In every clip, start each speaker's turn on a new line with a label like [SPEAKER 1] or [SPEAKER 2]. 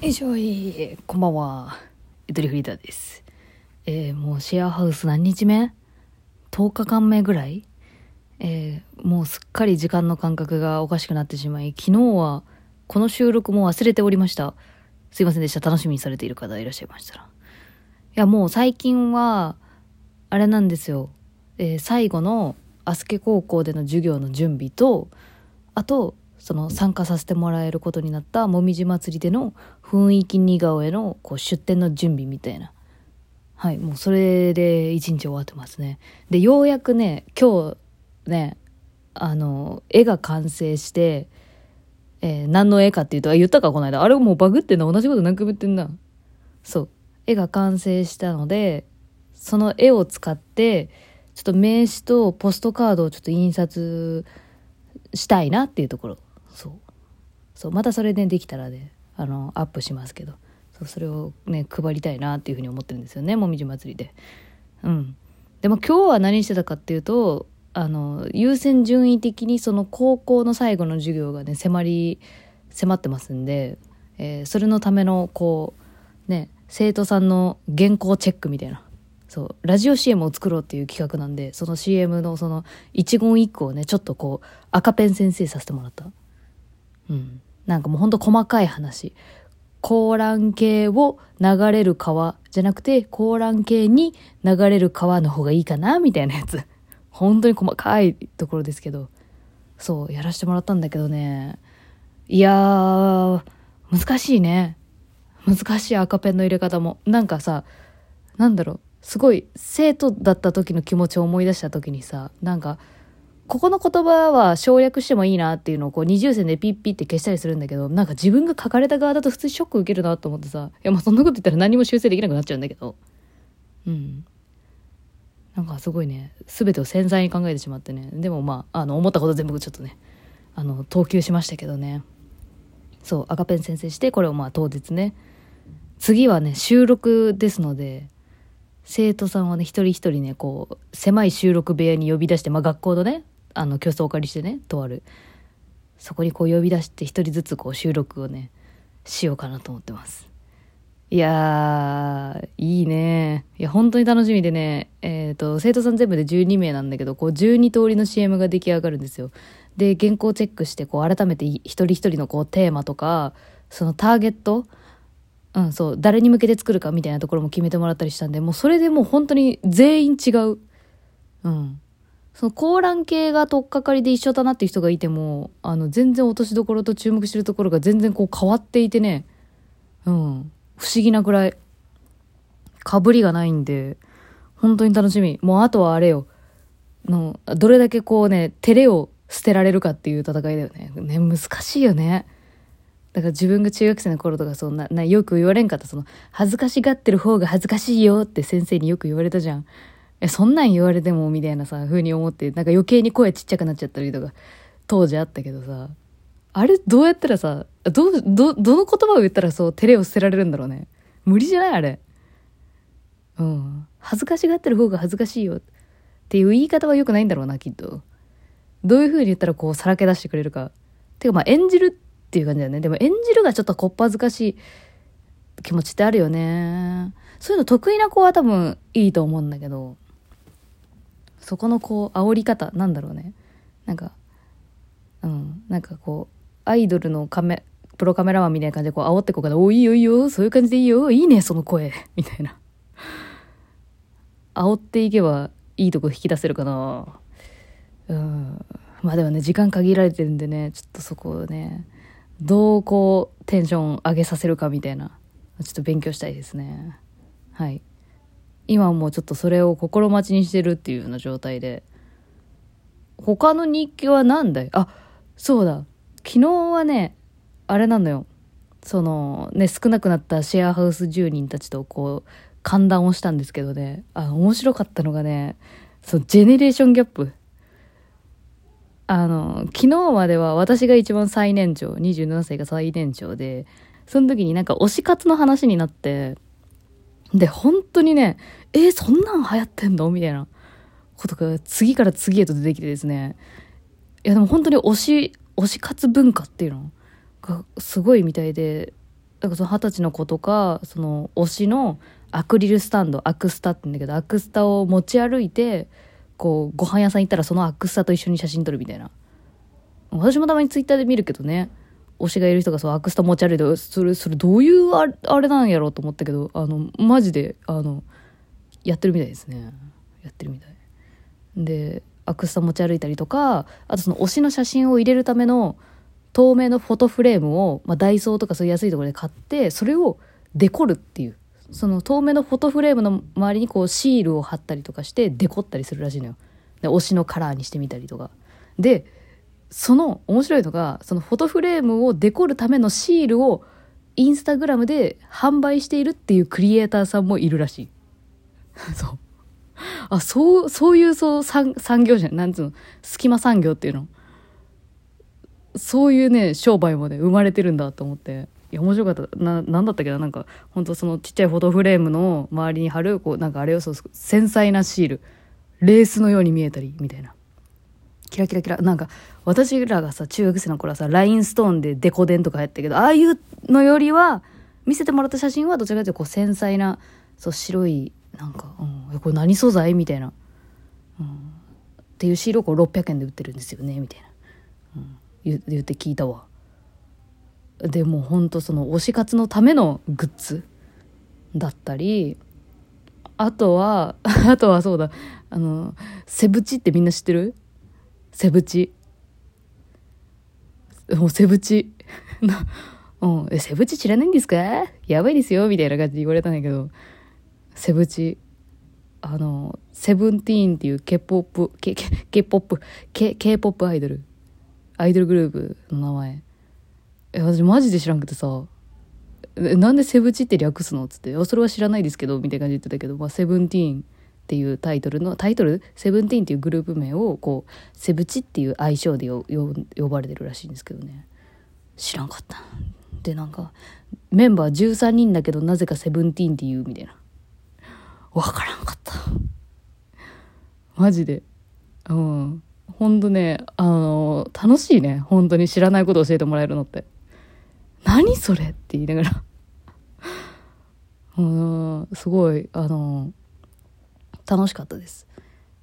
[SPEAKER 1] よいしょいこんばんは。ゆとりフリーダーです。えー、もうシェアハウス何日目 ?10 日間目ぐらい？えー、もうすっかり時間の感覚がおかしくなってしまい昨日はこの収録も忘れておりました。すいませんでした。楽しみにされている方いらっしゃいましたら。いやもう最近はあれなんですよ、えー、最後のアスケ高校での授業の準備とあとその参加させてもらえることになったもみじ祭りでの雰囲気似顔絵のこう出展の準備みたいな。はいもうそれで一日終わってますね。でようやくね今日ねあの絵が完成してえー、何の絵かっていうとあ言ったかこの間。あれもうバグってんの同じこと何回も言ってんな。そう。絵が完成したのでその絵を使ってちょっと名刺とポストカードをちょっと印刷したいなっていうところ。そう。そうまたそれで、ね、できたらねあのアップしますけど。そうそれをね配りたいなっていうふうに思ってるんですよねもみじ祭りで。うん。でも今日は何してたかっていうとあの優先順位的にその高校の最後の授業がね迫り迫ってますんで、えー、それのためのこうね生徒さんの原稿チェックみたいな。そうラジオ CM を作ろうっていう企画なんでその CM のその一言一句をねちょっとこう赤ペン先生させてもらった。うん。なんかもうほんと細かい話。高蘭系を流れる川じゃなくて高蘭系に流れる川の方がいいかなみたいなやつ。本当に細かいところですけど。そうやらせてもらったんだけどね。いやー難しいね。難しい赤ペンの入れ方も。なんかさなんだろう。すごい生徒だった時の気持ちを思い出した時にさなんかここの言葉は省略してもいいなっていうのをこう二重線でピッピって消したりするんだけどなんか自分が書かれた側だと普通ショック受けるなと思ってさいやまあそんなこと言ったら何も修正できなくなっちゃうんだけど。うん。なんかすごいね。全てを繊細に考えてしまってね。でもまああの思ったこと全部ちょっとね。あの投球しましたけどね。そう赤ペン先生してこれをまあ当日ね。次はね収録ですので生徒さんはね一人一人ねこう狭い収録部屋に呼び出して、まあ、学校のねあの教室をお借りしてねとあるそこにこう呼び出して一人ずつこう収録をねしようかなと思ってますいやーいいねいや本当に楽しみでねえっ、ー、と生徒さん全部で12名なんだけどこう12通りの CM が出来上がるんですよで原稿チェックしてこう改めて一人一人のこうテーマとかそのターゲットうんそう誰に向けて作るかみたいなところも決めてもらったりしたんでもうそれでもう本当に全員違ううんその高蘭系が取っかかりで一緒だなっていう人がいてもあの全然落としどころと注目してるところが全然こう変わっていてね。うん。不思議なくらいかぶりがないんで本当に楽しみ。もうあとはあれよ。のどれだけこうね照れを捨てられるかっていう戦いだよね。ね難しいよね。だから自分が中学生の頃とかそんななよく言われんかった。その恥ずかしがってる方が恥ずかしいよって先生によく言われたじゃん。えそんなん言われてもみたいなさ風に思ってなんか余計に声ちっちゃくなっちゃったりとか当時あったけどさあれどうやったらさどどどの言葉を言ったらそう照れを捨てられるんだろうね。無理じゃない？あれ。うん。恥ずかしがってる方が恥ずかしいよっていう言い方は良くないんだろうなきっと。どういう風に言ったらこうさらけ出してくれるか。てかまあ演じるっていう感じだよね。でも演じるがちょっとこっぱずかしい気持ちってあるよね。そういうの得意な子は多分いいと思うんだけど。そこのこう煽り方なんだろうね。なんかうんなんかこうアイドルのカメプロカメラマンみたいな感じでこう煽ってこうから「おいいよいいよそういう感じでいいよいいねその声」みたいな。煽っていけばいいとこ引き出せるかな。うん。まあでもね時間限られてるんでねちょっとそこをねどうこうテンション上げさせるかみたいな。ちょっと勉強したいですね。はい。今もうちょっとそれを心待ちにしてるっていうような状態で。他の日記は何だい？あそうだ。昨日はねあれなのよ。そのね少なくなったシェアハウス住人たちとこう歓談をしたんですけどね。あ面白かったのがねそうジェネレーションギャップ。あの昨日までは私が一番最年長27歳が最年長でその時になんか推し活の話になってで本当にねえー、そんなん流行ってんの？みたいな。ことが次から次へと出てきてですね。いやでも本当に推し推し活文化っていうの？がすごいみたいで。だかその二十歳の子とかその推しのアクリルスタンドアクスタって言うんだけどアクスタを持ち歩いてこうご飯屋さん行ったらそのアクスタと一緒に写真撮るみたいな。私もたまにツイッターで見るけどね。推しがいる人がそうアクスタ持ち歩いてそれそれどういうあれなんやろうと思ったけどあのマジであのやってるみたいですね。やってるみたい。でアクスタ持ち歩いたりとかあとその推しの写真を入れるための透明のフォトフレームを、まあ、ダイソーとかそういう安いところで買ってそれをデコるっていう。その透明のフォトフレームの周りにこうシールを貼ったりとかしてデコったりするらしいのよ。で推しのカラーにしてみたりとか。でその面白いのがそのフォトフレームをデコるためのシールをインスタグラムで販売しているっていうクリエイターさんもいるらしい。そう。あそうそういうそう産産業じゃん。なんつうの？隙間産業っていうの。そういうね商売もね生まれてるんだと思って。いや面白かった。な何だったっけな？なんか本当そのちっちゃいフォトフレームの周りに貼るこうなんかあれをそう繊細なシール。レースのように見えたりみたいな。キラキラキラ。なんか私らがさ中学生の頃はさラインストーンでデコデンとかやったけどああいうのよりは見せてもらった写真はどちらかというとこう繊細なそう白いなんか、うん、これ何素材？みたいな、うん、っていうシールをこう600円で売ってるんですよね？みたいな、うん、言言って聞いたわ。でもうほんとその推し活のためのグッズだったりあとはあとはそうだ。あのセブチってみんな知ってる？セブチ。もうセブチうん、え、セブチ知らないんですか？やばいですよ。みたいな感じで言われたんだけど、セブチ、あの、セブンティーンっていう K-POP、K、K-POP、K、K-POP アイドル、アイドルグループの名前。え、私マジで知らんくてさ、なんでセブチって略すの？っつって、それは知らないですけど、みたいな感じで言ってたけど、まあ、セブンティーン。っていうタイトルの、タイトルセブンティーンっていうグループ名を、こう、セブチっていう愛称で呼ばれてるらしいんですけどね。知らんかった。で、なんか、メンバー13人だけど、なぜかセブンティーンって言うみたいな。わからんかった。マジで。うん。ほんとね、あの、楽しいね。本当に知らないこと教えてもらえるのって。何それって言いながら うん、すごい、あの、楽しかったです。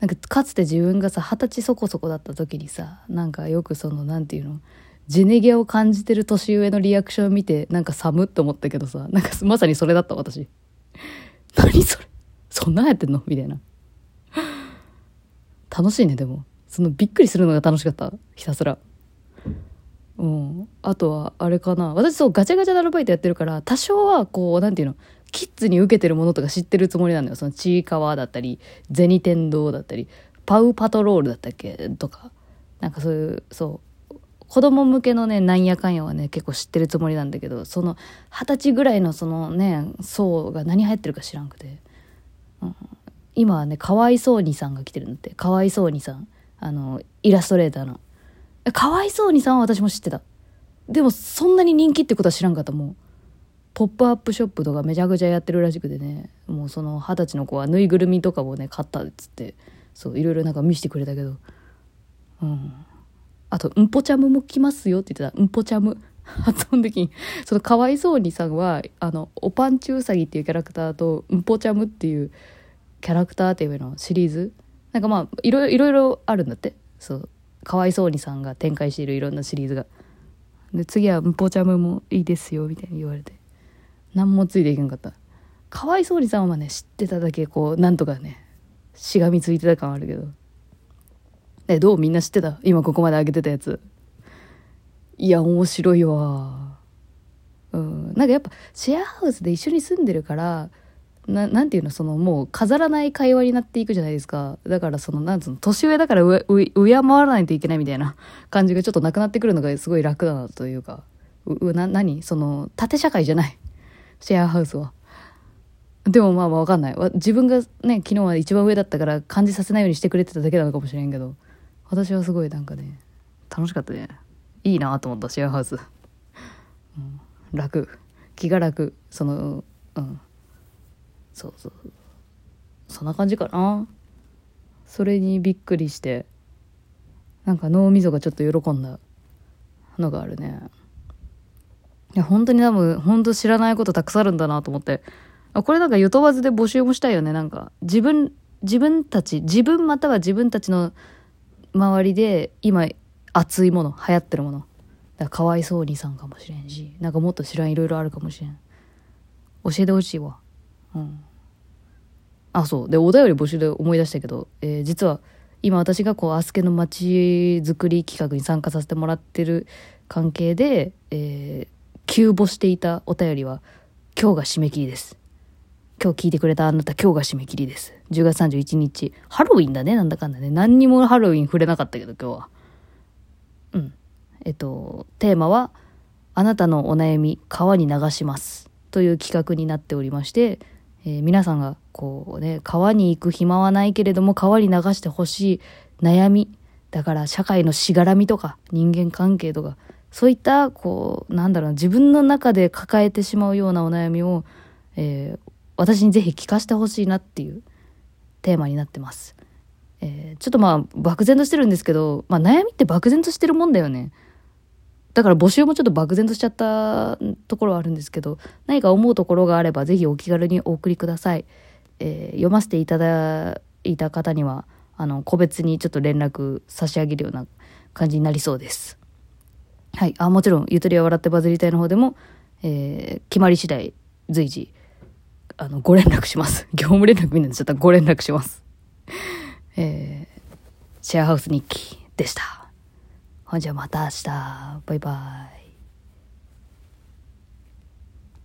[SPEAKER 1] なんかかつて自分がさ二十歳そこそこだった時にさなんかよくそのなんていうのジェネゲを感じてる年上のリアクションを見てなんか寒って思ったけどさなんかまさにそれだった私。何それ？そんなんやってんの？みたいな。楽しいねでも。そのびっくりするのが楽しかった。ひたすら。うん。あとはあれかな。私そうガチャガチャでアルバイトやってるから多少はこうなんていうのキッズに受けてるものとか知ってるつもりなんだよ。そのちいかわだったり銭天堂だったりパウパトロールだったっけ？とか。なんかそういうそう。子供向けのねなんやかんやはね結構知ってるつもりなんだけどその二十歳ぐらいのそのね層が何流行ってるか知らんくて、うん、今はねかわいそうにさんが来てるんだって。かわいそうにさん。あの、イラストレーターの。かわいそうにさんは私も知ってた。でも、そんなに人気ってことは知らんかった、もう。ポップアップショップとかめちゃくちゃやってるらしくてね、もうその二十歳の子はぬいぐるみとかをね、買ったっつって、そう、いろいろなんか見せてくれたけど、うん。あと、うんぽちゃむも来ますよって言ってた。うんぽちゃむ。発音的に。そのかわいそうにさんは、あの、おぱんちゅうさぎっていうキャラクターと、うんぽちゃむっていうキャラクターっていうのシリーズなんかまあいろいろあるんだってそうかわいそうにさんが展開しているいろんなシリーズがで次は「ムポチャムもいいですよ」みたいに言われて何もついていけんかった。かわいそうにさんはね知ってただけこうなんとかねしがみついてた感あるけど。えどうみんな知ってた？今ここまで上げてたやつ。いや面白いわ。うん。なんかやっぱシェアハウスで一緒に住んでるからななんていうの？そのもう飾らない会話になっていくじゃないですか。だからそのなんつうの？年上だから上上敬わないといけないみたいな 感じがちょっとなくなってくるのがすごい楽だなというか。うな何？その縦社会じゃない。シェアハウスはでもまあまあ分かんない。自分がね昨日は一番上だったから感じさせないようにしてくれてただけなのかもしれんけど。私はすごいなんかね楽しかったね。いいなと思ったシェアハウス、うん、楽。気が楽。そのうん。そうそう。そんな感じかな。それにびっくりして。なんか脳みそがちょっと喜んだのがあるね。いや、本当に多分、本当知らないことたくさんあるんだなと思って。あ、これなんかゆとばずで募集もしたいよね。なんか、自分、自分たち、自分または自分たちの周りで、今、熱いもの、流行ってるもの。だからかわいそうにさんかもしれんし、なんかもっと知らんいろいろあるかもしれん。教えてほしいわ。うん。あ、そう。で、お便り募集で思い出したけど、えー実は、今私がこう、アスケの街づくり企画に参加させてもらってる関係で、えー急募していたお便りは、今日が締め切りです。今日聞いてくれたあなた、今日が締め切りです。10月31日。ハロウィンだね、なんだかんだね。何にもハロウィン触れなかったけど、今日は。うん。えっと、テーマは、あなたのお悩み、川に流します。という企画になっておりまして、えー皆さんが、こうね、川に行く暇はないけれども、川に流してほしい悩み。だから、社会のしがらみとか、人間関係とか、そういった、こう、なんだろう、自分の中で抱えてしまうようなお悩みを、えー私にぜひ聞かせてほしいなっていうテーマになってます。えーちょっとまあ、漠然としてるんですけど、まあ悩みって漠然としてるもんだよね。だから募集もちょっと漠然としちゃったところはあるんですけど、何か思うところがあればぜひお気軽にお送りください。えー読ませていただいた方には、あの、個別にちょっと連絡差し上げるような感じになりそうです。はい。あ、もちろん、ゆとりは笑ってバズりたいの方でも、えー決まり次第、随時、あの、ご連絡します。業務連絡みたいになでちょっとご連絡します。えーシェアハウス日記でした。ほんじゃまた明日。バイバイ。